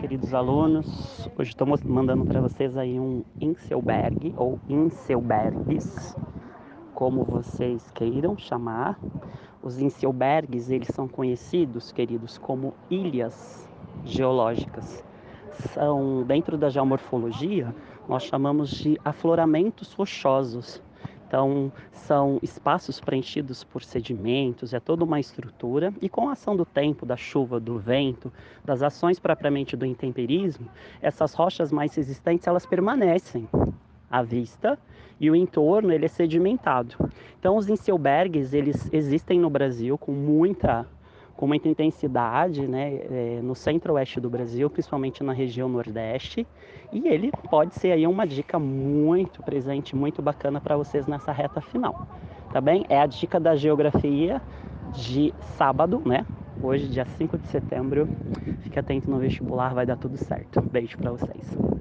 queridos alunos. Hoje estou mandando para vocês aí um Inselberg ou Inselbergs, como vocês queiram chamar. Os Inselbergs, eles são conhecidos, queridos, como ilhas geológicas. São dentro da geomorfologia, nós chamamos de afloramentos rochosos então, são espaços preenchidos por sedimentos, é toda uma estrutura, e com a ação do tempo, da chuva, do vento, das ações propriamente do intemperismo, essas rochas mais resistentes elas permanecem à vista e o entorno ele é sedimentado. Então, os inselbergs eles existem no Brasil com muita com muita intensidade né, é, no centro-oeste do Brasil, principalmente na região nordeste. E ele pode ser aí uma dica muito presente, muito bacana para vocês nessa reta final. Tá bem? É a dica da geografia de sábado, né? Hoje, dia 5 de setembro. Fique atento no vestibular, vai dar tudo certo. Beijo para vocês.